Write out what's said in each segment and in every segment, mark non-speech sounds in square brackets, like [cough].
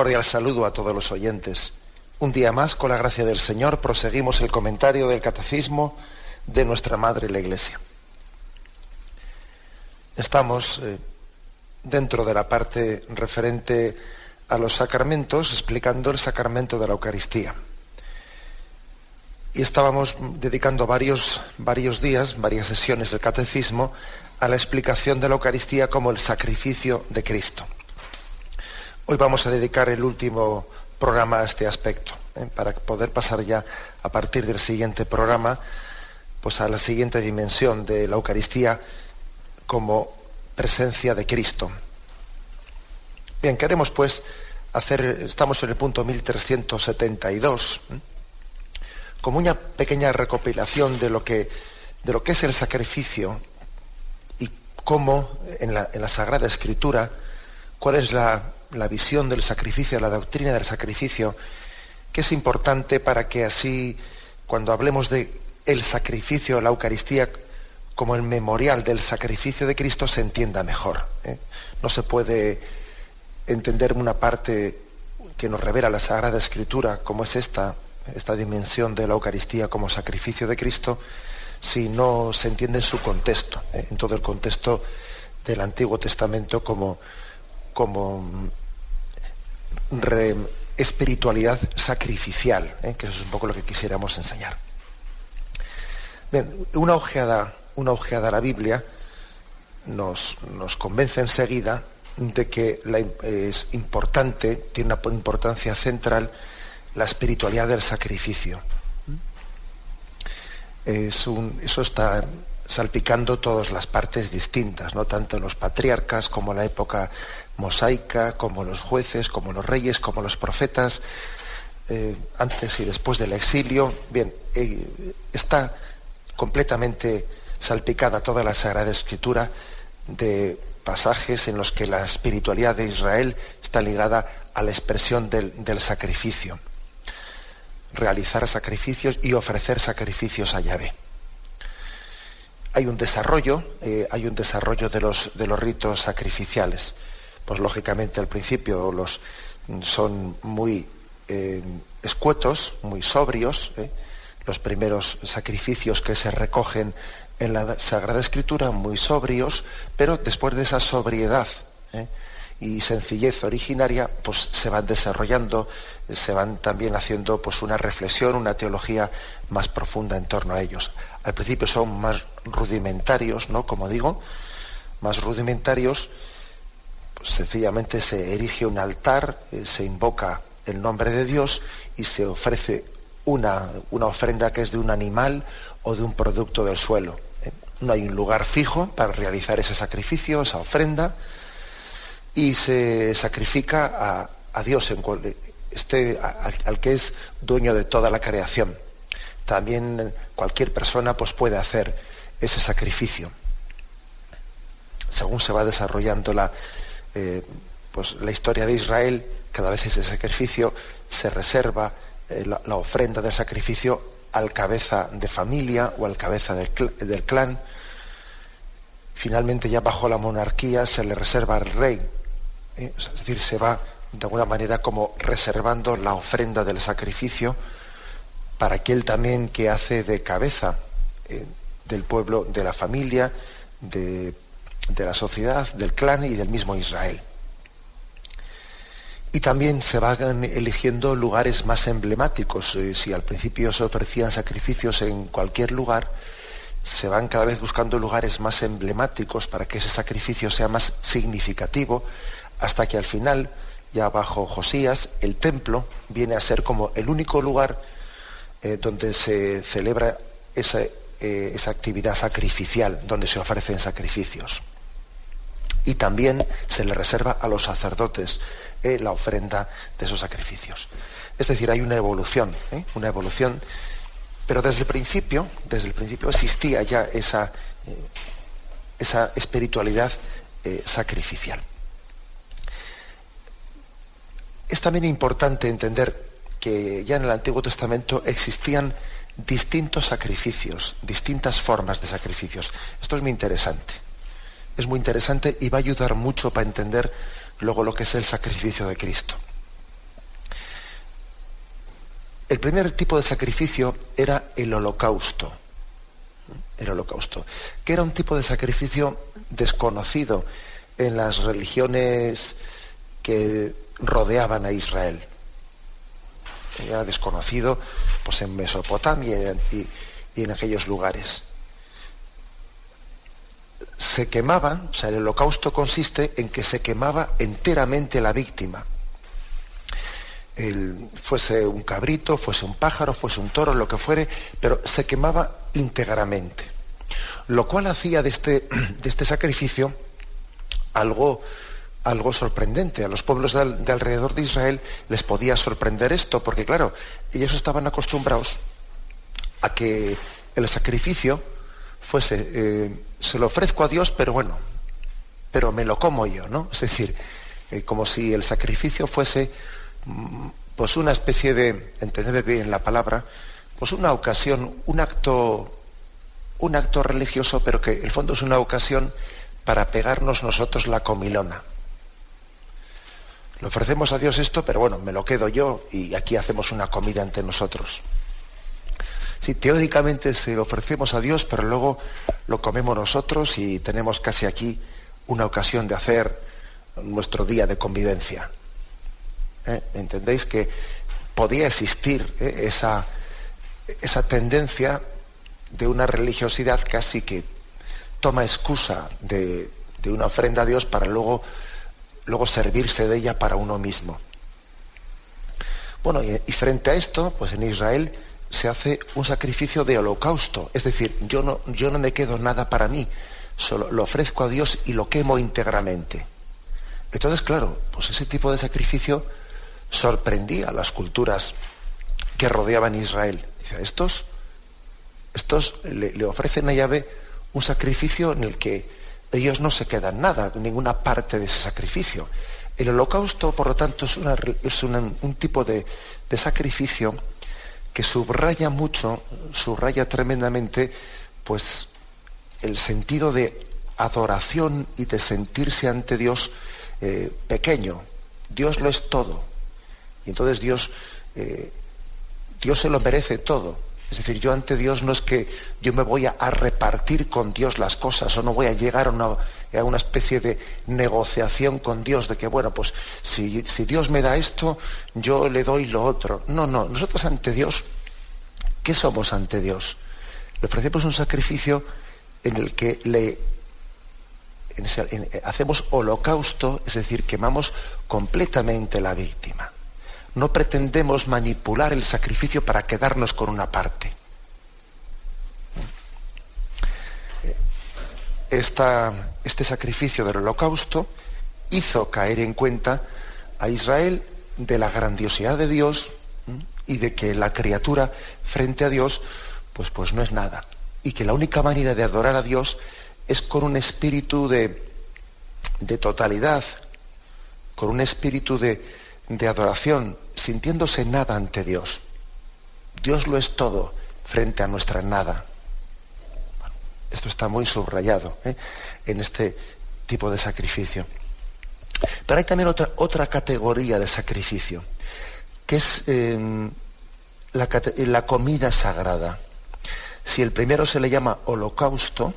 Cordial saludo a todos los oyentes. Un día más, con la gracia del Señor, proseguimos el comentario del Catecismo de nuestra Madre la Iglesia. Estamos eh, dentro de la parte referente a los sacramentos, explicando el sacramento de la Eucaristía. Y estábamos dedicando varios, varios días, varias sesiones del Catecismo, a la explicación de la Eucaristía como el sacrificio de Cristo. Hoy vamos a dedicar el último programa a este aspecto, ¿eh? para poder pasar ya a partir del siguiente programa pues a la siguiente dimensión de la Eucaristía como presencia de Cristo. Bien, queremos pues hacer, estamos en el punto 1372, ¿eh? como una pequeña recopilación de lo que, de lo que es el sacrificio y cómo en la, en la Sagrada Escritura, cuál es la la visión del sacrificio, la doctrina del sacrificio, que es importante para que así, cuando hablemos de el sacrificio, la Eucaristía, como el memorial del sacrificio de Cristo, se entienda mejor. ¿eh? No se puede entender una parte que nos revela la Sagrada Escritura, como es esta, esta dimensión de la Eucaristía como sacrificio de Cristo, si no se entiende en su contexto, ¿eh? en todo el contexto del Antiguo Testamento como, como espiritualidad sacrificial, ¿eh? que eso es un poco lo que quisiéramos enseñar. una ojeada, una ojeada a la Biblia nos, nos convence enseguida de que es importante, tiene una importancia central, la espiritualidad del sacrificio. eso está salpicando todas las partes distintas, ¿no? tanto los patriarcas como la época mosaica, como los jueces, como los reyes, como los profetas, eh, antes y después del exilio. Bien, eh, está completamente salpicada toda la Sagrada Escritura de pasajes en los que la espiritualidad de Israel está ligada a la expresión del, sacrificio. Realizar sacrificios y ofrecer sacrificios a Yahvé. Hay un desarrollo, eh, hay un desarrollo de los, de los ritos sacrificiales pues lógicamente al principio los son muy eh, escuetos, muy sobrios, ¿eh? los primeros sacrificios que se recogen en la Sagrada Escritura, muy sobrios, pero después de esa sobriedad ¿eh? y sencillez originaria, pues se van desarrollando, se van también haciendo pues una reflexión, una teología más profunda en torno a ellos. Al principio son más rudimentarios, ¿no? Como digo, más rudimentarios, sencillamente se erige un altar, eh, se invoca el nombre de Dios y se ofrece una, una, ofrenda que es de un animal o de un producto del suelo. Eh, no hay un lugar fijo para realizar ese sacrificio, esa ofrenda, y se sacrifica a, Dios, en este, al, que es dueño de toda la creación. También cualquier persona pues, puede hacer ese sacrificio. Según se va desarrollando la, eh, pues la historia de Israel, cada vez ese sacrificio se reserva eh, la, ofrenda del sacrificio al cabeza de familia o al cabeza del, clan. Finalmente ya bajo la monarquía se le reserva al rey. ¿eh? Es decir, se va de alguna manera como reservando la ofrenda del sacrificio para aquel también que hace de cabeza del pueblo, de la familia, de de la sociedad, del clan y del mismo Israel. Y también se van eligiendo lugares más emblemáticos. Eh, si al principio se ofrecían sacrificios en cualquier lugar, se van cada vez buscando lugares más emblemáticos para que ese sacrificio sea más significativo, hasta que al final ya bajo Josías, el templo viene a ser como el único lugar eh, donde se celebra eh, esa actividad sacrificial, donde se ofrecen sacrificios. Y también se le reserva a los sacerdotes eh, la ofrenda de esos sacrificios. Es decir, hay una evolución, una evolución, pero desde el principio, desde el principio existía ya esa, esa espiritualidad sacrificial. Es también importante entender que ya en el Antiguo Testamento existían distintos sacrificios, distintas formas de sacrificios. Esto es muy interesante. Es muy interesante y va a ayudar mucho para entender luego lo que es el sacrificio de Cristo. El primer tipo de sacrificio era el holocausto. El holocausto, que era un tipo de sacrificio desconocido en las religiones que rodeaban a Israel. Era desconocido pues, en Mesopotamia y, en aquellos lugares. Se quemaba, o sea, el holocausto consiste en que se quemaba enteramente la víctima. fuese un cabrito, fuese un pájaro, fuese un toro, lo que fuere, pero se quemaba íntegramente. Lo cual hacía de este, [clears throat] de este sacrificio algo algo sorprendente. A los pueblos de, alrededor de Israel les podía sorprender esto, porque claro, ellos estaban acostumbrados a que el sacrificio fuese, eh, se lo ofrezco a Dios, pero bueno, pero me lo como yo, ¿no? Es decir, eh, como si el sacrificio fuese mm, pues una especie de, entended bien la palabra, pues una ocasión, un acto, un acto religioso, pero que en el fondo es una ocasión para pegarnos nosotros la comilona. Le ofrecemos a Dios esto, pero bueno, me lo quedo yo y aquí hacemos una comida entre nosotros. Sí, teóricamente se lo ofrecemos a Dios, pero luego lo comemos nosotros y tenemos casi aquí una ocasión de hacer nuestro día de convivencia. ¿Eh? ¿Entendéis que podía existir ¿eh? esa, esa tendencia de una religiosidad casi que toma excusa de, de una ofrenda a Dios para luego luego servirse de ella para uno mismo. Bueno, y, frente a esto, pues en Israel se hace un sacrificio de holocausto, es decir, yo no, yo no me quedo nada para mí, solo lo ofrezco a Dios y lo quemo íntegramente. Entonces, claro, pues ese tipo de sacrificio sorprendía a las culturas que rodeaban Israel. Dice, estos, estos le, ofrecen a Yahvé un sacrificio en el que ellos no se quedan nada, ninguna parte de ese sacrificio. El holocausto, por lo tanto, es, un tipo de, sacrificio que subraya mucho, subraya tremendamente, pues el sentido de adoración y de sentirse ante Dios eh, pequeño. Dios lo es todo. Y entonces Dios, eh, Dios se lo merece todo. Es decir, yo ante Dios no es que yo me voy a, repartir con Dios las cosas o no voy a llegar a una, especie de negociación con Dios de que, bueno, pues si, si Dios me da esto, yo le doy lo otro. No, no, nosotros ante Dios, ¿qué somos ante Dios? Le ofrecemos un sacrificio en el que le hacemos holocausto, es decir, quemamos completamente la víctima no pretendemos manipular el sacrificio para quedarnos con una parte. Este sacrificio del holocausto hizo caer en cuenta a Israel de la grandiosidad de Dios y de que la criatura frente a Dios pues, pues no es nada. Y que la única manera de adorar a Dios es con un espíritu de, de totalidad, con un espíritu de, de adoración, sintiéndose nada ante Dios. Dios lo es todo frente a nuestra nada. Esto está muy subrayado ¿eh? en este tipo de sacrificio. Pero hay también otra, otra categoría de sacrificio, que es em, la, comida sagrada. Si el primero se le llama holocausto,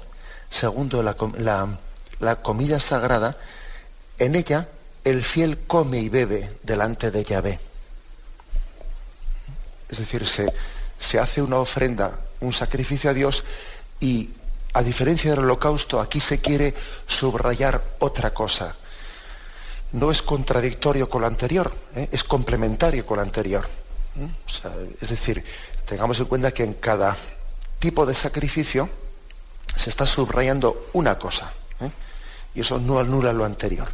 segundo la, la comida sagrada, en ella el fiel come y bebe delante de Yahvé. Es decir, se, hace una ofrenda, un sacrificio a Dios y a diferencia del holocausto, aquí se quiere subrayar otra cosa. no es contradictorio con lo anterior, ¿eh? es complementario con lo anterior. es decir, tengamos en cuenta que en cada tipo de sacrificio se está subrayando una cosa, ¿eh? y eso no anula lo anterior.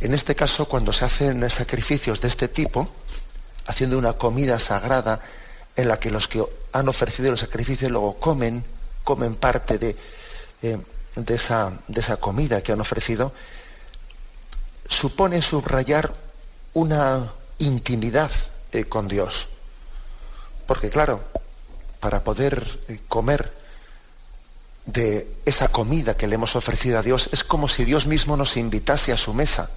En este caso, cuando se hacen sacrificios de este tipo, haciendo una comida sagrada en la que los que han ofrecido el sacrificio luego comen, comen parte de, eh, de, esa, de esa comida que han ofrecido, supone subrayar una intimidad eh, con Dios. Porque claro, para poder eh, comer de esa comida que le hemos ofrecido a Dios, es como si Dios mismo nos invitase a su mesa.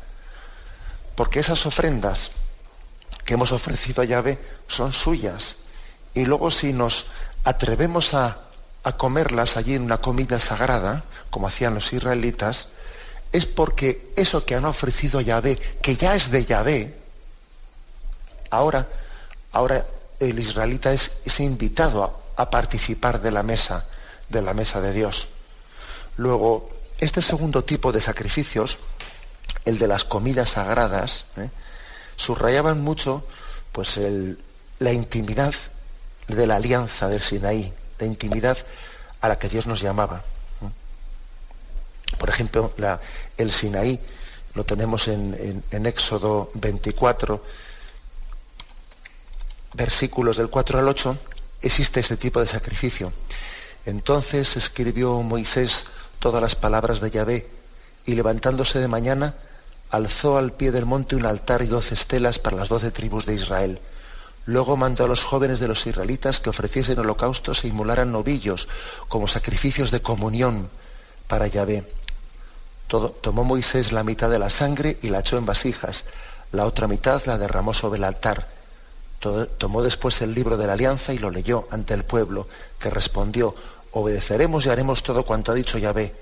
Porque esas ofrendas que hemos ofrecido a Yahvé son suyas. Y luego si nos atrevemos a, a comerlas allí en una comida sagrada, como hacían los israelitas, es porque eso que han ofrecido Yahvé, que ya es de Yahvé, ahora, ahora el israelita es, invitado a, participar de la mesa, de la mesa de Dios. Luego, este segundo tipo de sacrificios, el de las comidas sagradas, ¿eh? subrayaban mucho pues la intimidad de la alianza del Sinaí, la intimidad a la que Dios nos llamaba. Por ejemplo, el Sinaí, lo tenemos en, Éxodo 24, versículos del 4 al 8, existe ese tipo de sacrificio. Entonces escribió Moisés todas las palabras de Yahvé y levantándose de mañana, alzó al pie del monte un altar y doce estelas para las doce tribus de Israel. Luego mandó a los jóvenes de los israelitas que ofreciesen holocaustos e inmolaran novillos como sacrificios de comunión para Yahvé. tomó Moisés la mitad de la sangre y la echó en vasijas, la otra mitad la derramó sobre el altar. tomó después el libro de la alianza y lo leyó ante el pueblo, que respondió, obedeceremos y haremos todo cuanto ha dicho Yahvé.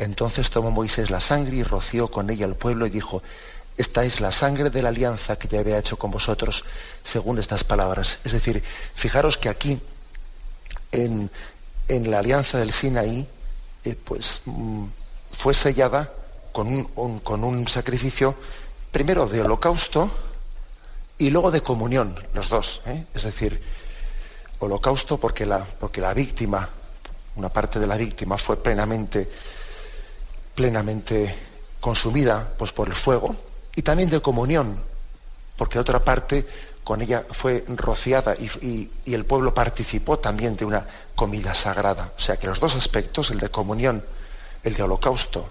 Entonces tomó Moisés la sangre y roció con ella al pueblo y dijo, esta es la sangre de la alianza que ya había hecho con vosotros, según estas palabras. Es decir, fijaros que aquí, en, la alianza del Sinaí, eh, pues mm, fue sellada con un, con un sacrificio, primero de holocausto y luego de comunión, los dos. ¿eh? Es decir, holocausto porque la, porque la víctima, una parte de la víctima fue plenamente, plenamente consumida pues, por el fuego, y también de comunión, porque otra parte con ella fue rociada y, el pueblo participó también de una comida sagrada. O sea que los dos aspectos, el de comunión, el de holocausto,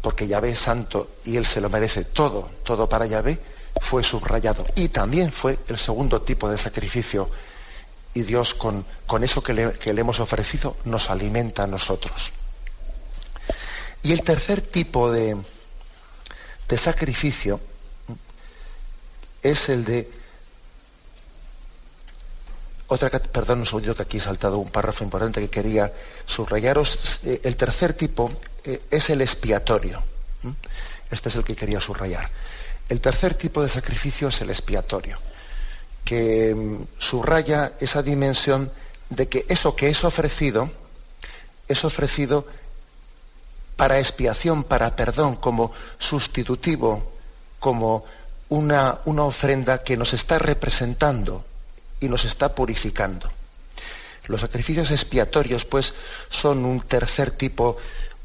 porque Yahvé es santo y él se lo merece todo, todo para Yahvé, fue subrayado. Y también fue el segundo tipo de sacrificio. Y Dios con, con eso que le, que le hemos ofrecido nos alimenta a nosotros. Y el tercer tipo de, de sacrificio es el de otra perdón un segundo que aquí he saltado un párrafo importante que quería subrayaros. Eh, el tercer tipo eh, es el expiatorio este es el que quería subrayar. El tercer tipo de sacrificio es el expiatorio que mm, subraya esa dimensión de que eso que es ofrecido es ofrecido para expiación, para perdón, como sustitutivo, como una, una ofrenda que nos está representando y nos está purificando. Los sacrificios expiatorios, pues, son un tercer tipo,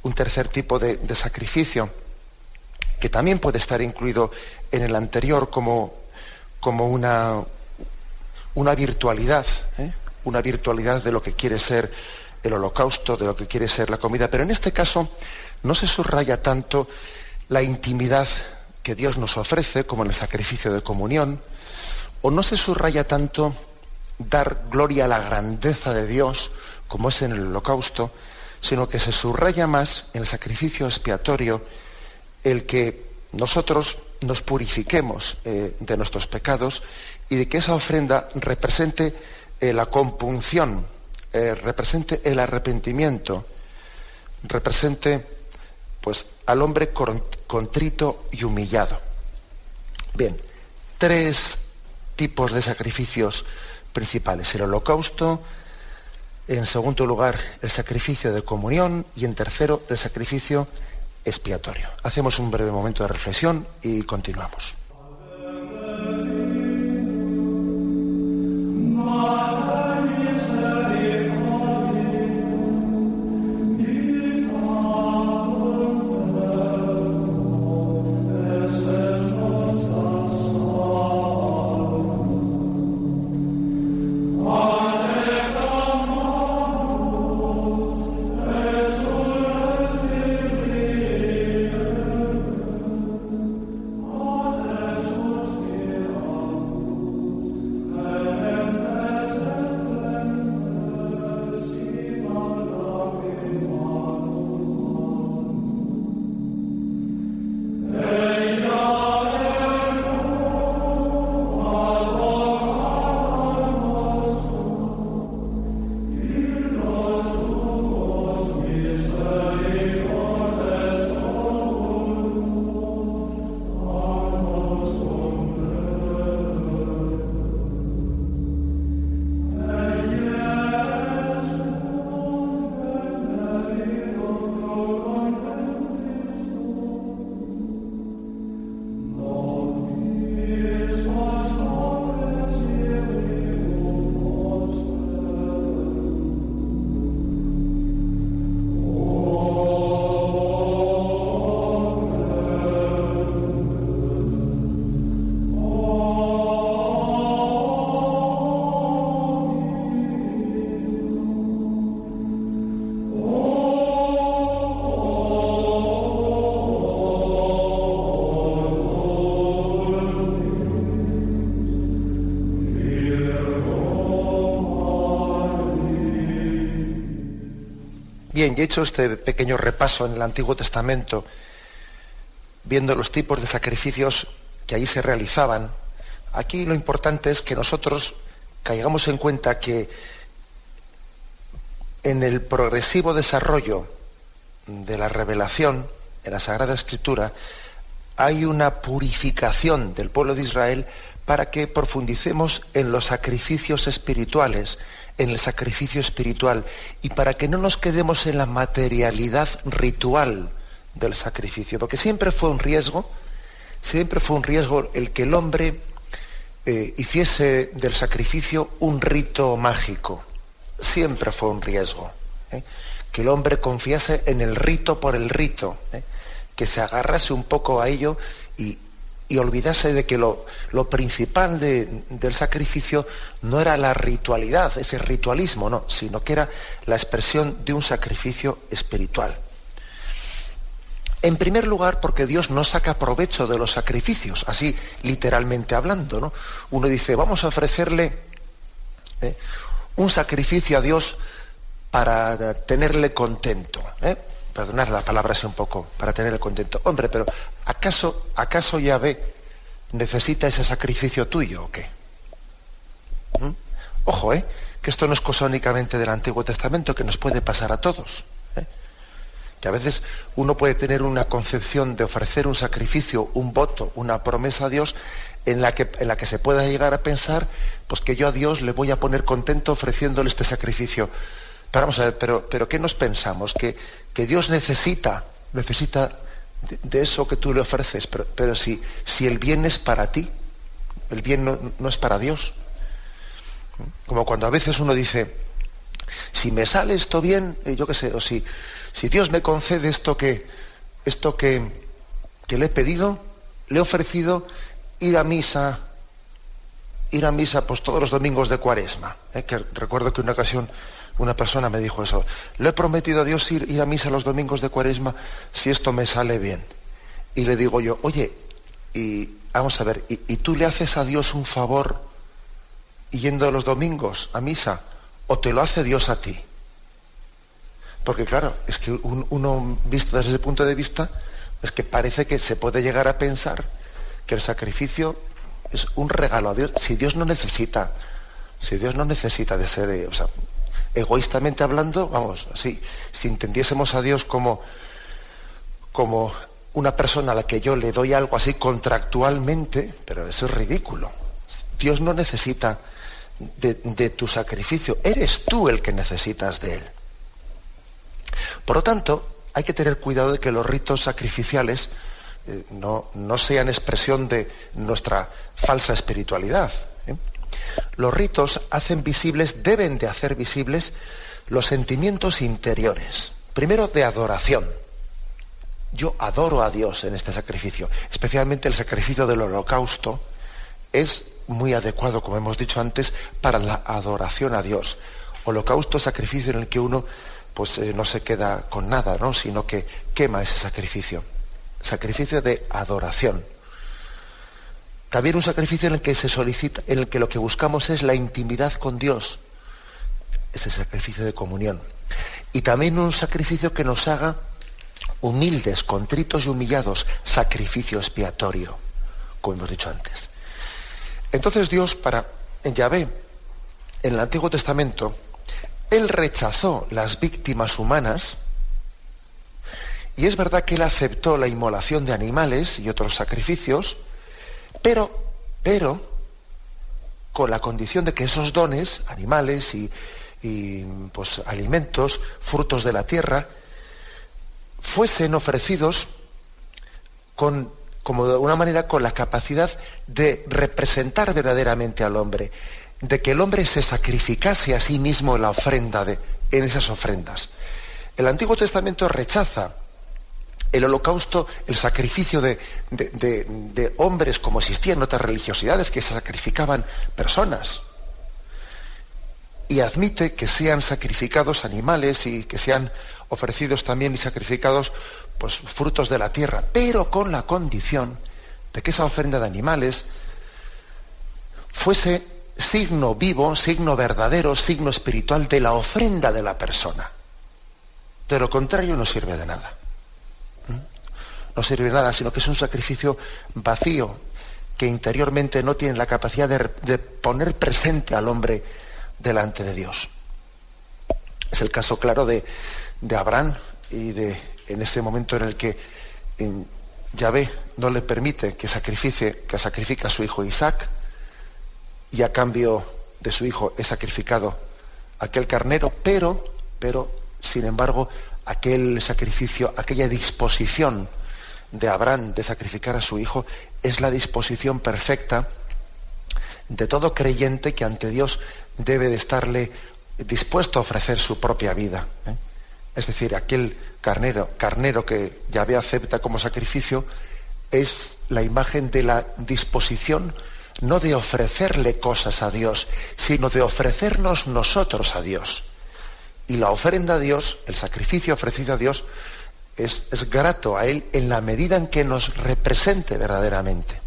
un tercer tipo de, sacrificio que también puede estar incluido en el anterior como, como una, una virtualidad, ¿eh? una virtualidad de lo que quiere ser el holocausto, de lo que quiere ser la comida. Pero en este caso no se subraya tanto la intimidad que Dios nos ofrece, como en el sacrificio de comunión, o no se subraya tanto dar gloria a la grandeza de Dios, como es en el holocausto, sino que se subraya más en el sacrificio expiatorio el que nosotros nos purifiquemos eh, de nuestros pecados y de que esa ofrenda represente eh, la compunción, eh, represente el arrepentimiento, represente pues al hombre contrito y humillado. Bien, tres tipos de sacrificios principales. El holocausto, en segundo lugar el sacrificio de comunión y en tercero el sacrificio expiatorio. Hacemos un breve momento de reflexión y continuamos. Bien, y hecho este pequeño repaso en el Antiguo Testamento, viendo los tipos de sacrificios que allí se realizaban, aquí lo importante es que nosotros caigamos en cuenta que en el progresivo desarrollo de la revelación en la Sagrada Escritura hay una purificación del pueblo de Israel para que profundicemos en los sacrificios espirituales, en el sacrificio espiritual y para que no nos quedemos en la materialidad ritual del sacrificio, porque siempre fue un riesgo, siempre fue un riesgo el que el hombre eh, hiciese del sacrificio un rito mágico, siempre fue un riesgo, ¿eh? que el hombre confiase en el rito por el rito, ¿eh? que se agarrase un poco a ello y, y olvidase de que lo, principal del sacrificio no era la ritualidad, ese ritualismo, no, sino que era la expresión de un sacrificio espiritual. En primer lugar, porque Dios no saca provecho de los sacrificios, así literalmente hablando. ¿no? Uno dice, vamos a ofrecerle ¿eh? un sacrificio a Dios para tenerle contento. ¿eh? Perdonad la palabra así un poco, para tenerle contento. Hombre, pero ¿acaso, acaso Yahvé necesita ese sacrificio tuyo o qué? ¿Mm? Ojo, ¿eh? Que esto no es cosa únicamente del Antiguo Testamento, que nos puede pasar a todos. ¿eh? Que a veces uno puede tener una concepción de ofrecer un sacrificio, un voto, una promesa a Dios, en la que, en la que se pueda llegar a pensar, pues que yo a Dios le voy a poner contento ofreciéndole este sacrificio. Pero vamos a ver, pero, pero ¿qué nos pensamos? Que, que Dios necesita, necesita de, eso que tú le ofreces, pero, si, si, el bien es para ti, el bien no, es para Dios. Como cuando a veces uno dice, si me sale esto bien, eh, yo qué sé, o si, si Dios me concede esto que, esto que, que le he pedido, le he ofrecido ir a misa, ir a misa pues todos los domingos de cuaresma. ¿eh? Recuerdo que una ocasión una persona me dijo eso. Le he prometido a Dios ir, a misa los domingos de cuaresma si esto me sale bien. Y le digo yo, oye, y vamos a ver, ¿y, tú le haces a Dios un favor yendo los domingos a misa? ¿O te lo hace Dios a ti? Porque claro, es que uno visto desde ese punto de vista, es que parece que se puede llegar a pensar que el sacrificio es un regalo a Dios. Si Dios no necesita, si Dios no necesita de ser, eh, o sea, egoístamente hablando, vamos, si entendiésemos a Dios como, como una persona a la que yo le doy algo así contractualmente, pero eso es ridículo. Dios no necesita de, de, tu sacrificio, eres tú el que necesitas de él. Por lo tanto, hay que tener cuidado de que los ritos sacrificiales eh, no, no, sean expresión de nuestra falsa espiritualidad. ¿eh? Los ritos hacen visibles, deben de hacer visibles los sentimientos interiores. Primero de adoración. Yo adoro a Dios en este sacrificio, especialmente el sacrificio del holocausto es muy adecuado, como hemos dicho antes, para la adoración a Dios. Holocausto, sacrificio en el que uno pues eh, no se queda con nada, ¿no? sino que quema ese sacrificio. Sacrificio de adoración. También un sacrificio en el que se solicita, en el que lo que buscamos es la intimidad con Dios. Ese sacrificio de comunión. Y también un sacrificio que nos haga humildes, contritos y humillados, sacrificio expiatorio, como hemos dicho antes. Entonces Dios para Yahvé, en el Antiguo Testamento, él rechazó las víctimas humanas y es verdad que él aceptó la inmolación de animales y otros sacrificios, pero, pero, con la condición de que esos dones, animales y, pues, alimentos, frutos de la tierra, fuesen ofrecidos con, como de una manera con la capacidad de representar verdaderamente al hombre, de que el hombre se sacrificase a sí mismo en la ofrenda de, en esas ofrendas. El Antiguo Testamento rechaza el holocausto, el sacrificio de, hombres como existían en otras religiosidades que se sacrificaban personas. Y admite que sean sacrificados animales y que sean ofrecidos también y sacrificados pues, frutos de la tierra, pero con la condición de que esa ofrenda de animales fuese signo vivo, signo verdadero, signo espiritual de la ofrenda de la persona. De lo contrario no sirve de nada. No sirve de nada, sino que es un sacrificio vacío, que interiormente no tiene la capacidad de, poner presente al hombre delante de Dios. Es el caso claro de, Abraham y de en ese momento en el que en Yahvé no le permite que sacrifique, que sacrifique a su hijo Isaac, y a cambio de su hijo es sacrificado aquel carnero, pero, pero, sin embargo, aquel sacrificio, aquella disposición de Abraham de sacrificar a su hijo, es la disposición perfecta de todo creyente que ante Dios debe de estarle dispuesto a ofrecer su propia vida. ¿eh? Es decir, aquel carnero, carnero que Yahvé acepta como sacrificio, es la imagen de la disposición no de ofrecerle cosas a Dios, sino de ofrecernos nosotros a Dios. Y la ofrenda a Dios, el sacrificio ofrecido a Dios, es, es grato a Él en la medida en que nos represente verdaderamente.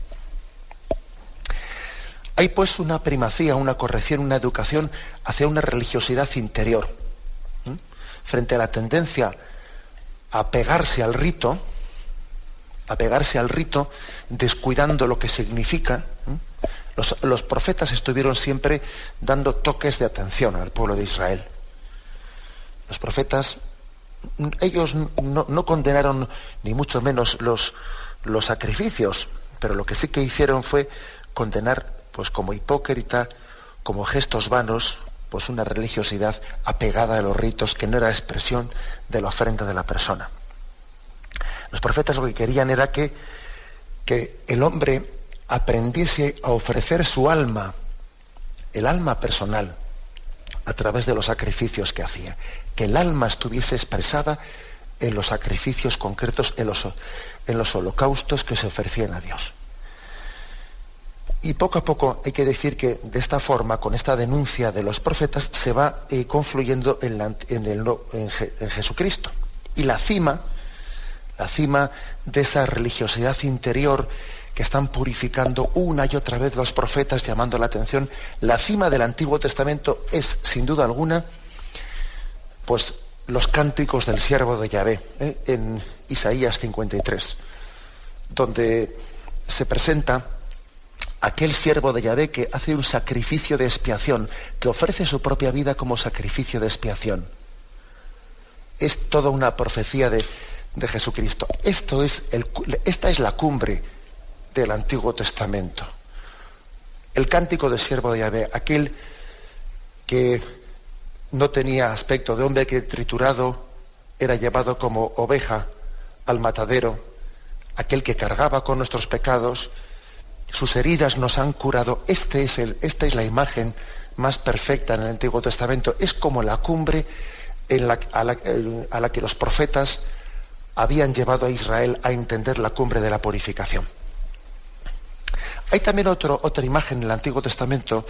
Hay pues una primacía, una corrección, una educación hacia una religiosidad interior. Frente a la tendencia a pegarse al rito, a pegarse al rito, descuidando lo que significa. Los, profetas estuvieron siempre dando toques de atención al pueblo de Israel. Los profetas, ellos no, condenaron ni mucho menos los, sacrificios, pero lo que sí que hicieron fue condenar, pues como hipócrita, como gestos vanos, pues una religiosidad apegada a los ritos que no era expresión de la ofrenda de la persona. Los profetas lo que querían era que, que el hombre aprendiese a ofrecer su alma, el alma personal, a través de los sacrificios que hacía, que el alma estuviese expresada en los sacrificios concretos, en los, en los holocaustos que se ofrecían a Dios. Y poco a poco hay que decir que de esta forma, con esta denuncia de los profetas, se va eh, confluyendo en, en, Jesucristo. Y la cima, la cima de esa religiosidad interior que están purificando una y otra vez los profetas, llamando la atención, la cima del Antiguo Testamento es, sin duda alguna, pues los cánticos del siervo de Yahvé, ¿eh? en Isaías 53, donde se presenta aquel siervo de Yahvé que hace un sacrificio de expiación, que ofrece su propia vida como sacrificio de expiación. Es toda una profecía de, Jesucristo. Esto es esta es la cumbre del Antiguo Testamento. El cántico del siervo de Yahvé, aquel que no tenía aspecto de hombre que triturado era llevado como oveja al matadero, aquel que cargaba con nuestros pecados, sus heridas nos han curado. Este es el, esta es la imagen más perfecta en el Antiguo Testamento. Es como la cumbre a, la, que los profetas habían llevado a Israel a entender la cumbre de la purificación. Hay también otra imagen en el Antiguo Testamento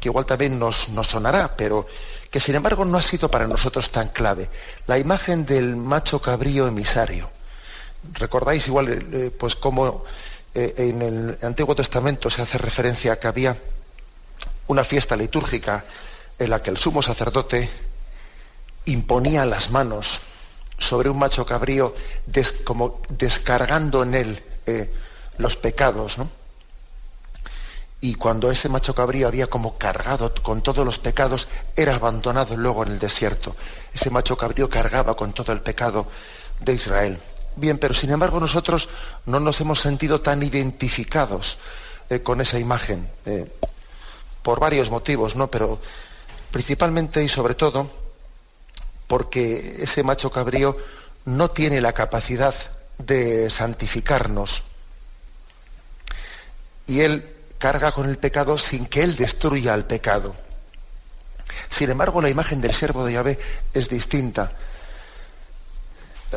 que igual también nos, sonará, pero que sin embargo no ha sido para nosotros tan clave. La imagen del macho cabrío emisario. Recordáis igual eh, eh, pues cómo eh, en el Antiguo Testamento se hace referencia a que había una fiesta litúrgica en la que el sumo sacerdote imponía las manos sobre un macho cabrío como descargando en él los pecados, ¿no? Y cuando ese macho cabrío había como cargado con todos los pecados, era abandonado luego en el desierto. Ese macho cabrío cargaba con todo el pecado de Israel. Bien, pero sin embargo nosotros no nos hemos sentido tan identificados eh, con esa imagen, eh, por varios motivos, ¿no? Pero principalmente y sobre todo porque ese macho cabrío no tiene la capacidad de santificarnos. Y él carga con el pecado sin que él destruya el pecado. Sin embargo, la imagen del siervo de Yahvé es distinta.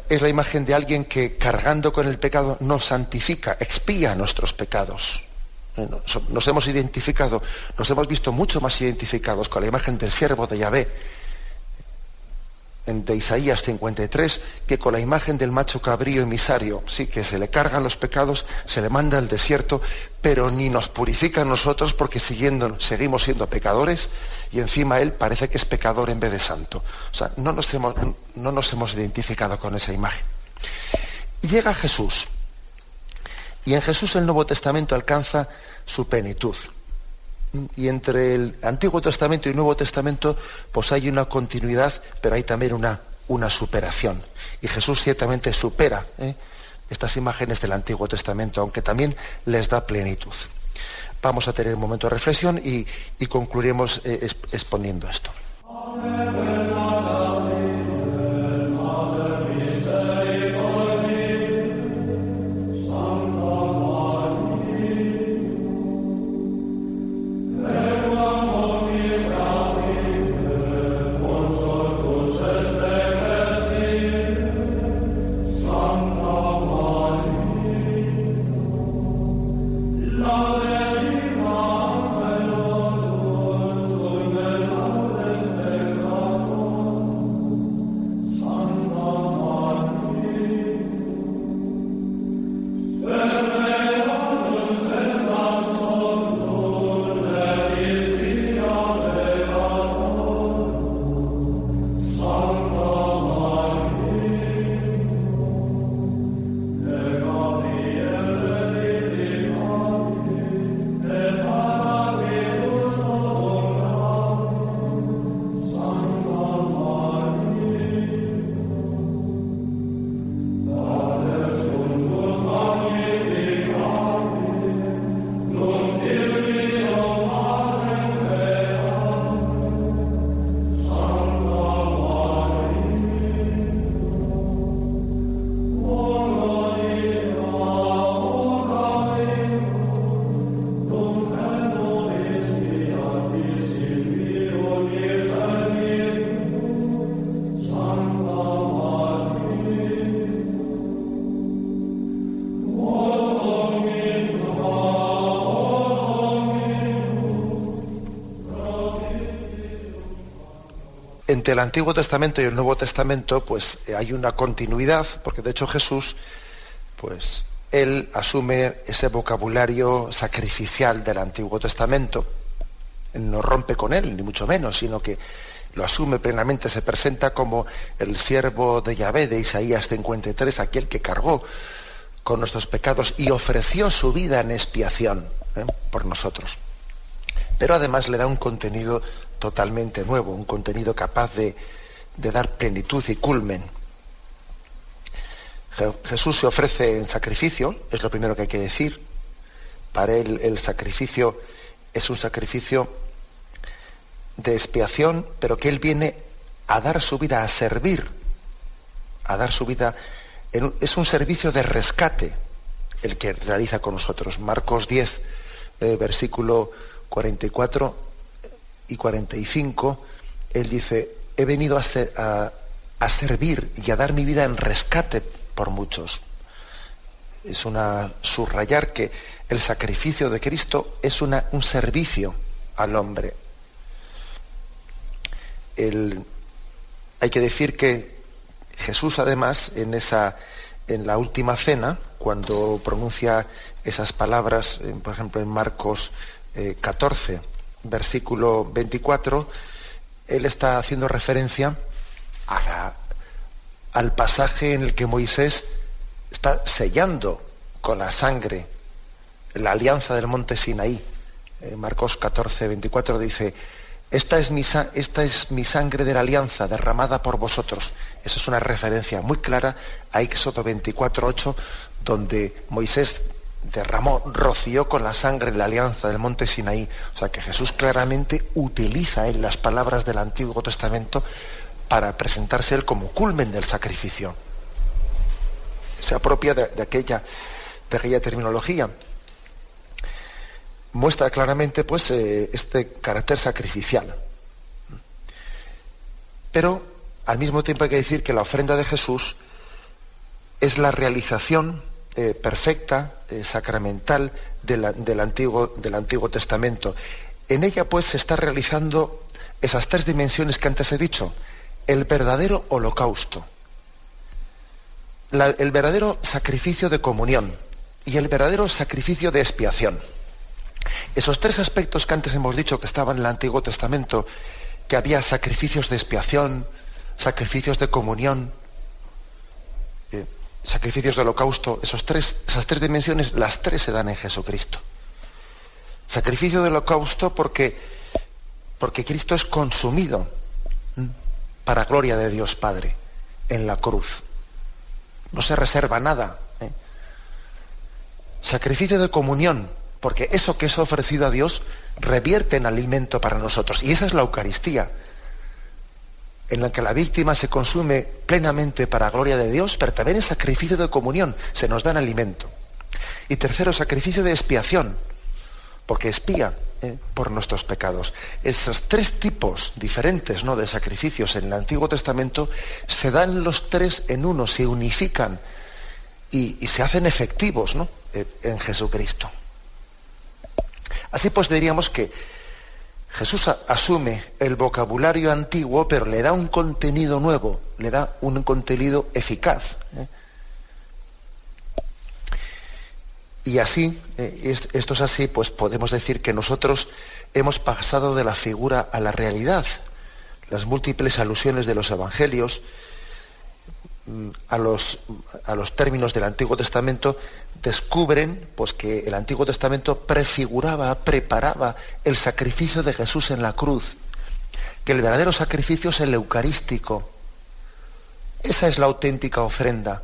Es la imagen de alguien que cargando con el pecado nos santifica, expía nuestros pecados. Nos hemos identificado, nos hemos visto mucho más identificados con la imagen del siervo de Yahvé de Isaías 53, que con la imagen del macho cabrío emisario, sí, que se le cargan los pecados, se le manda al desierto, pero ni nos purifica a nosotros porque siguiendo, seguimos siendo pecadores y encima él parece que es pecador en vez de santo. O sea, no nos hemos, no nos hemos identificado con esa imagen. Llega Jesús, y en Jesús el Nuevo Testamento alcanza su plenitud y entre el Antiguo Testamento y el Nuevo Testamento pues hay una continuidad, pero hay también una, una superación. Y Jesús ciertamente supera ¿eh? estas imágenes del Antiguo Testamento, aunque también les da plenitud. Vamos a tener un momento de reflexión y, concluiremos eh, exponiendo esto. Entre el Antiguo Testamento y el Nuevo Testamento, pues eh, hay una continuidad, porque de hecho Jesús, pues él asume ese vocabulario sacrificial del Antiguo Testamento, no rompe con él, ni mucho menos, sino que lo asume plenamente, se presenta como el siervo de Yahvé de Isaías 53, aquel que cargó con nuestros pecados y ofreció su vida en expiación ¿eh? por nosotros. Pero además le da un contenido totalmente nuevo, un contenido capaz de, dar plenitud y culmen. Jesús se ofrece en sacrificio, es lo primero que hay que decir. Para él el sacrificio es un sacrificio de expiación, pero que él viene a dar su vida a servir a dar su vida. es un servicio de rescate el que realiza con nosotros. Marcos 10, eh, versículo 44 y 45, él dice, he venido a, servir y a dar mi vida en rescate por muchos. Es una subrayar que el sacrificio de Cristo es una, un servicio al hombre. hay que decir que Jesús además en esa en la última cena cuando pronuncia esas palabras, por ejemplo en Marcos 14, eh, versículo 24, él está haciendo referencia al pasaje en el que Moisés está sellando con la sangre la alianza del monte Sinaí. En Marcos 14, 24 dice, esta es, mi, esta es mi sangre de la alianza derramada por vosotros. Esa es una referencia muy clara a Éxodo 24, 8, donde Moisés derramó, roció con la sangre la alianza del monte Sinaí. O sea que Jesús claramente utiliza en las palabras del Antiguo Testamento para presentarse él como culmen del sacrificio. Se apropia de, aquella, de aquella terminología. Muestra claramente pues, eh, este carácter sacrificial. Pero al mismo tiempo hay que decir que la ofrenda de Jesús es la realización eh, perfecta, eh, sacramental del, Antiguo, del Antiguo Testamento. En ella pues se está realizando esas tres dimensiones que antes he dicho, el verdadero holocausto, el verdadero sacrificio de comunión y el verdadero sacrificio de expiación. Esos tres aspectos que antes hemos dicho que estaban en el Antiguo Testamento, que había sacrificios de expiación, sacrificios de comunión, sacrificios de holocausto, esos tres, esas tres dimensiones, las tres se dan en Jesucristo. Sacrificio de holocausto porque, porque Cristo es consumido para gloria de Dios Padre en la cruz. No se reserva nada. ¿eh? Sacrificio de comunión, porque eso que es ofrecido a Dios revierte en alimento para nosotros. Y esa es la Eucaristía en la que la víctima se consume plenamente para gloria de Dios, pero también es sacrificio de comunión, se nos da alimento. Y tercero, sacrificio de expiación, porque expía eh, por nuestros pecados. Esos tres tipos diferentes ¿no? de sacrificios en el Antiguo Testamento se dan los tres en uno, se unifican y, se hacen efectivos ¿no? Eh, en Jesucristo. Así pues diríamos que Jesús asume el vocabulario antiguo, pero le da un contenido nuevo, le da un contenido eficaz. ¿eh? Y así, eh, esto es así, pues podemos decir que nosotros hemos pasado de la figura a la realidad. Las múltiples alusiones de los evangelios a los, a los términos del Antiguo Testamento descubren pues, que el Antiguo Testamento prefiguraba, preparaba el sacrificio de Jesús en la cruz, que el verdadero sacrificio es el eucarístico. Esa es la auténtica ofrenda.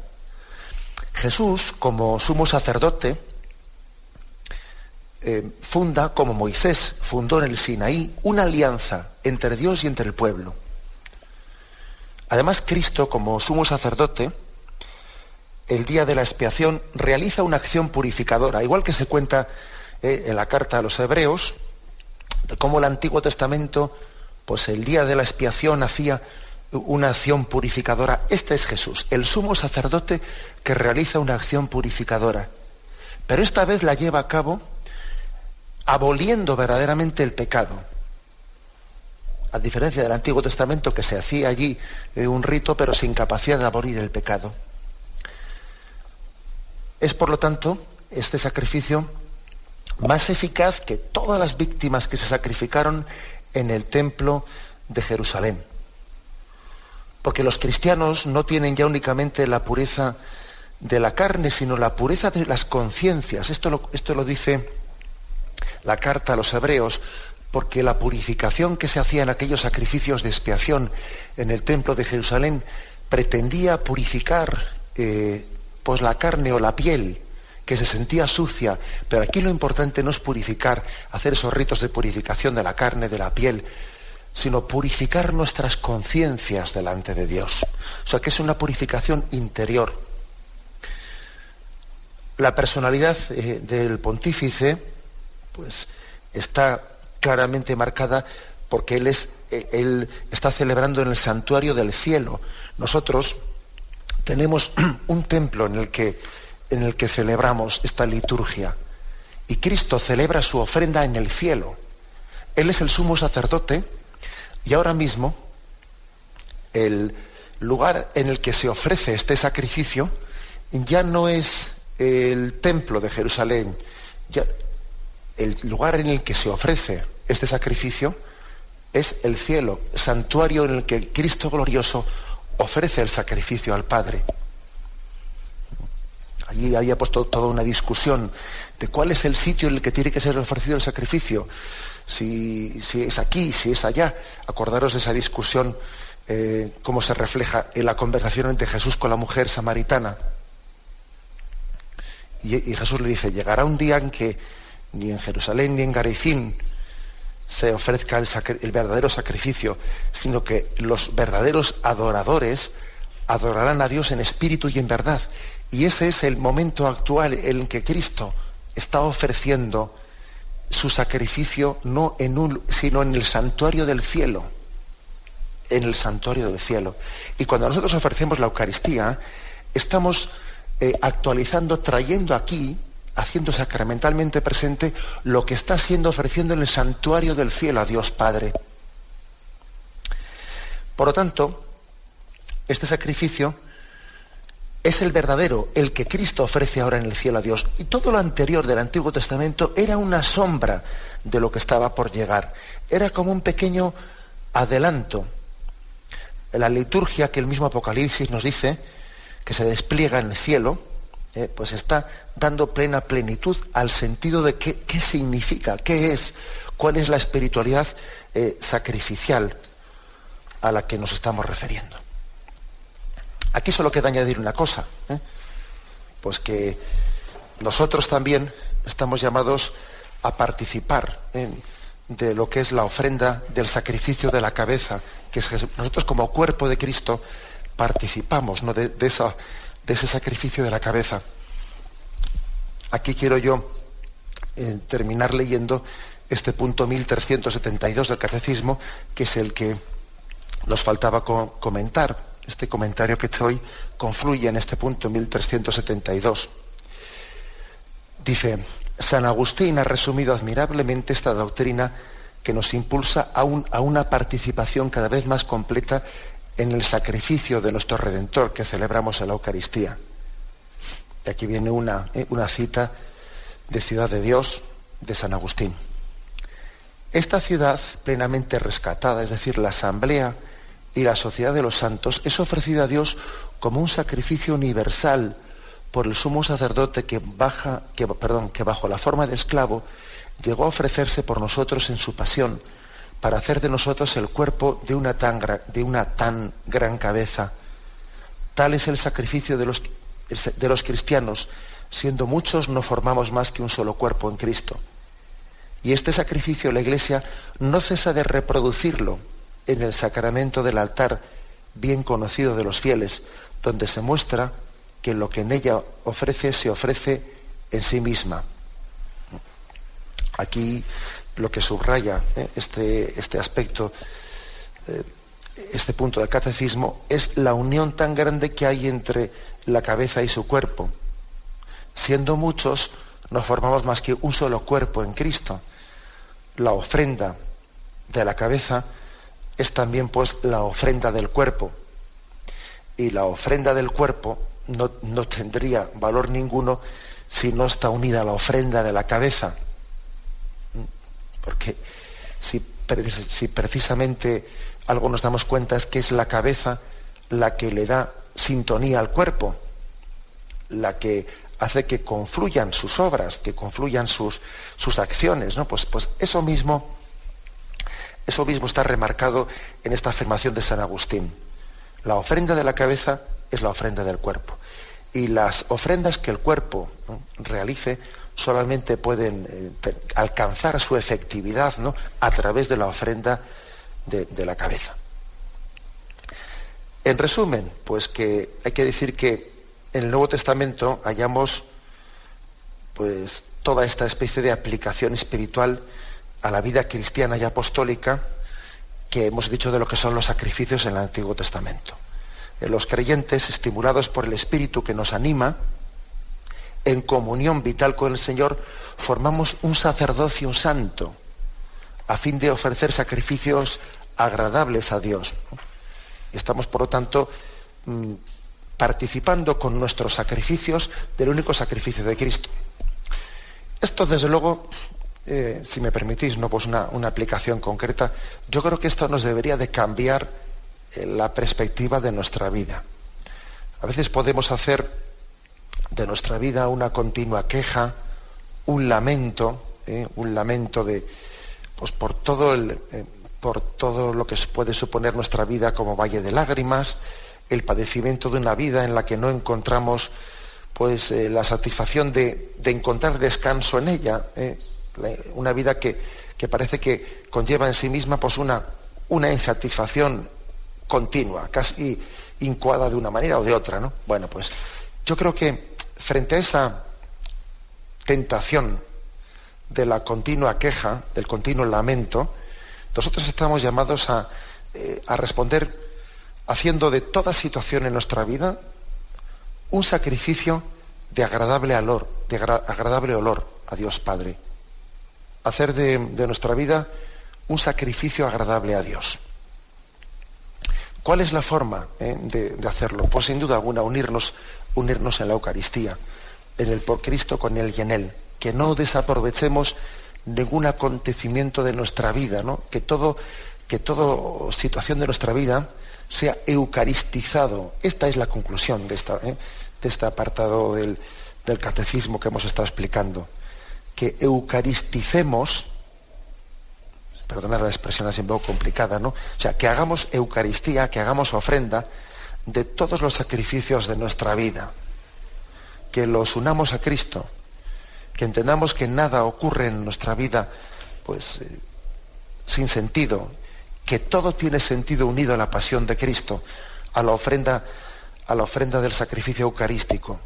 Jesús, como sumo sacerdote, eh, funda, como Moisés fundó en el Sinaí, una alianza entre Dios y entre el pueblo. Además, Cristo, como sumo sacerdote, el día de la expiación, realiza una acción purificadora, igual que se cuenta eh, en la carta a los hebreos, de cómo el Antiguo Testamento, pues el día de la expiación hacía una acción purificadora. Este es Jesús, el sumo sacerdote que realiza una acción purificadora. Pero esta vez la lleva a cabo aboliendo verdaderamente el pecado. A diferencia del Antiguo Testamento que se hacía allí eh, un rito pero sin capacidad de abolir el pecado. Es, por lo tanto, este sacrificio más eficaz que todas las víctimas que se sacrificaron en el templo de Jerusalén. Porque los cristianos no tienen ya únicamente la pureza de la carne, sino la pureza de las conciencias. Esto esto lo dice la carta a los hebreos, porque la purificación que se hacía en aquellos sacrificios de expiación en el templo de Jerusalén pretendía purificar eh, pues la carne o la piel que se sentía sucia, pero aquí lo importante no es purificar, hacer esos ritos de purificación de la carne, de la piel, sino purificar nuestras conciencias delante de Dios. O sea que es una purificación interior. La personalidad eh, del pontífice, pues, está claramente marcada porque él, es, él está celebrando en el santuario del cielo. Nosotros tenemos [clears throat] un templo en el que, en el que celebramos esta liturgia y Cristo celebra su ofrenda en el cielo. Él es el sumo sacerdote y ahora mismo el lugar en el que se ofrece este sacrificio ya no es el templo de Jerusalén, ya, el lugar en el que se ofrece este sacrificio es el cielo, santuario en el que Cristo glorioso ofrece el sacrificio al Padre. Allí había puesto toda una discusión de cuál es el sitio en el que tiene que ser ofrecido el sacrificio. Si, es aquí, si es allá. Acordaros de esa discusión, eh, cómo se refleja en la conversación entre Jesús con la mujer samaritana. Y, Jesús le dice, llegará un día en que ni en Jerusalén ni en Garizín se ofrezca el, verdadero sacrificio, sino que los verdaderos adoradores adorarán a Dios en espíritu y en verdad. Y ese es el momento actual en el que Cristo está ofreciendo su sacrificio no en un, sino en el santuario del cielo. En el santuario del cielo. Y cuando nosotros ofrecemos la Eucaristía, estamos eh, actualizando, trayendo aquí haciendo sacramentalmente presente lo que está siendo ofreciendo en el santuario del cielo a Dios Padre. Por lo tanto, este sacrificio es el verdadero, el que Cristo ofrece ahora en el cielo a Dios. Y todo lo anterior del Antiguo Testamento era una sombra de lo que estaba por llegar. Era como un pequeño adelanto. La liturgia que el mismo Apocalipsis nos dice, que se despliega en el cielo, eh, pues está dando plena plenitud al sentido de qué, significa, qué es, cuál es la espiritualidad eh, sacrificial a la que nos estamos refiriendo. Aquí solo queda añadir una cosa, ¿eh? pues que nosotros también estamos llamados a participar de lo que es la ofrenda del sacrificio de la cabeza, que es nosotros como cuerpo de Cristo participamos ¿no? de, esa, de ese sacrificio de la cabeza. Aquí quiero yo eh, terminar leyendo este punto 1372 del Catecismo, que es el que nos faltaba comentar. Este comentario que hoy confluye en este punto 1372. Dice, San Agustín ha resumido admirablemente esta doctrina que nos impulsa a una participación cada vez más completa en el sacrificio de nuestro Redentor que celebramos en la Eucaristía. Y aquí viene una, eh, una cita de Ciudad de Dios de San Agustín. Esta ciudad plenamente rescatada, es decir, la asamblea y la sociedad de los santos, es ofrecida a Dios como un sacrificio universal por el sumo sacerdote que, baja, que, perdón, que bajo la forma de esclavo llegó a ofrecerse por nosotros en su pasión para hacer de nosotros el cuerpo de una tan, de una tan gran cabeza. Tal es el sacrificio de los, de los cristianos, siendo muchos no formamos más que un solo cuerpo en Cristo. Y este sacrificio la Iglesia no cesa de reproducirlo en el sacramento del altar, bien conocido de los fieles, donde se muestra que lo que en ella ofrece se ofrece en sí misma. Aquí lo que subraya ¿eh? este, este, aspecto, eh, este punto del catecismo, es la unión tan grande que hay entre la cabeza y su cuerpo. Siendo muchos, no formamos más que un solo cuerpo en Cristo. La ofrenda de la cabeza es también pues la ofrenda del cuerpo. Y la ofrenda del cuerpo no, no tendría valor ninguno si no está unida a la ofrenda de la cabeza. Porque si, precisamente algo nos damos cuenta es que es la cabeza la que le da sintonía al cuerpo, la que hace que confluyan sus obras, que confluyan sus, sus acciones, ¿no? Pues, pues eso mismo, eso mismo está remarcado en esta afirmación de San Agustín. La ofrenda de la cabeza es la ofrenda del cuerpo. Y las ofrendas que el cuerpo realice solamente pueden eh, alcanzar su efectividad ¿no? a través de la ofrenda de, la cabeza. En resumen, pues que hay que decir que en el Nuevo Testamento hallamos pues toda esta especie de aplicación espiritual a la vida cristiana y apostólica que hemos dicho de lo que son los sacrificios en el Antiguo Testamento. Eh, los creyentes, estimulados por el Espíritu que nos anima, en comunión vital con el Señor, formamos un sacerdocio santo a fin de ofrecer sacrificios agradables a Dios. Estamos, por lo tanto, mm, participando con nuestros sacrificios del único sacrificio de Cristo. Esto, desde luego, eh, si me permitís, no pues una, aplicación concreta, yo creo que esto nos debería de cambiar eh, la perspectiva de nuestra vida. A veces podemos hacer de nuestra vida una continua queja, un lamento, eh, un lamento de, pues por todo, el, por todo lo que puede suponer nuestra vida como valle de lágrimas, el padecimiento de una vida en la que no encontramos pues eh, la satisfacción de, encontrar descanso en ella, eh, una vida que, parece que conlleva en sí misma pues una, una insatisfacción continua, casi incuada de una manera o de otra. ¿no? Bueno, pues yo creo que frente a esa tentación de la continua queja, del continuo lamento, nosotros estamos llamados a, eh, responder haciendo de toda situación en nuestra vida un sacrificio de agradable olor, de agradable olor a Dios Padre. Hacer de, nuestra vida un sacrificio agradable a Dios. ¿Cuál es la forma eh, de, hacerlo? Pues sin duda alguna unirnos, unirnos en la Eucaristía, en el por Cristo con Él y en Él. Que no desaprovechemos ningún acontecimiento de nuestra vida, ¿no? Que todo, que toda situación de nuestra vida sea eucaristizado. Esta es la conclusión de, esta, ¿eh? de este apartado del, catecismo que hemos estado explicando. Que eucaristicemos, perdonad la expresión así un poco complicada, ¿no? O sea, que hagamos Eucaristía, que hagamos ofrenda de todos los sacrificios de nuestra vida. Que los unamos a Cristo. Que entendamos que nada ocurre en nuestra vida, pues, eh, sin sentido, que todo tiene sentido unido a la pasión de Cristo, a la ofrenda, a la ofrenda del sacrificio eucarístico,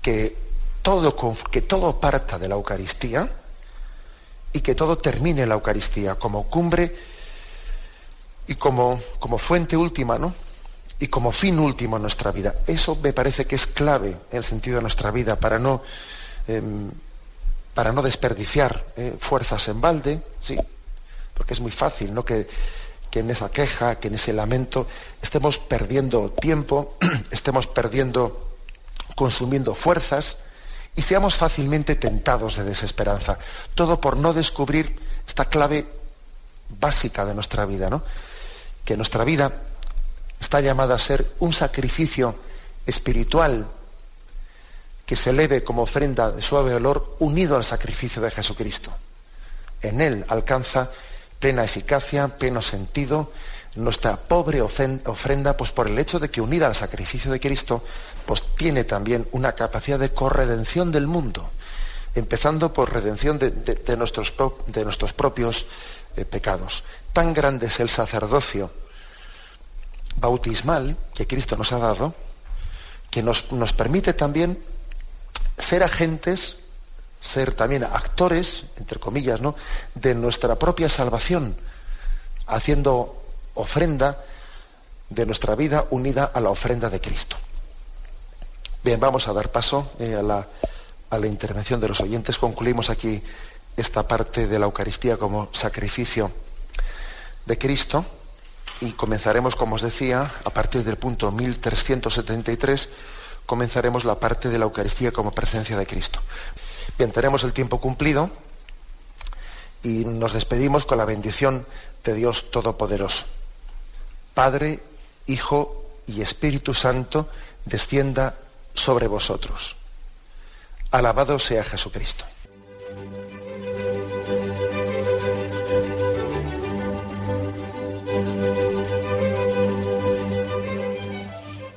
que todo, que todo parta de la Eucaristía y que todo termine en la Eucaristía como cumbre y como, como fuente última, ¿no? Y como fin último en nuestra vida. Eso me parece que es clave en el sentido de nuestra vida para no, em, para no desperdiciar eh, fuerzas en balde, sí, porque es muy fácil, ¿no? Que, que en esa queja, que en ese lamento estemos perdiendo tiempo, [clears throat] estemos perdiendo, consumiendo fuerzas y seamos fácilmente tentados de desesperanza. Todo por no descubrir esta clave básica de nuestra vida, ¿no? Que nuestra vida está llamada a ser un sacrificio espiritual que se eleve como ofrenda de suave olor unido al sacrificio de Jesucristo. En él alcanza plena eficacia, pleno sentido, nuestra pobre ofrenda, pues por el hecho de que unida al sacrificio de Cristo, pues tiene también una capacidad de corredención del mundo, empezando por redención de, nuestros, de nuestros, propios eh, pecados. Tan grande es el sacerdocio bautismal que Cristo nos ha dado, que nos, nos permite también ser agentes ser también actores, entre comillas, ¿no? de nuestra propia salvación, haciendo ofrenda de nuestra vida unida a la ofrenda de Cristo. Bien, vamos a dar paso eh, a, la, a la intervención de los oyentes. Concluimos aquí esta parte de la Eucaristía como sacrificio de Cristo y comenzaremos, como os decía, a partir del punto 1373, comenzaremos la parte de la Eucaristía como presencia de Cristo. Bien, el tiempo cumplido y nos despedimos con la bendición de Dios Todopoderoso. Padre, Hijo y Espíritu Santo, descienda sobre vosotros. Alabado sea Jesucristo.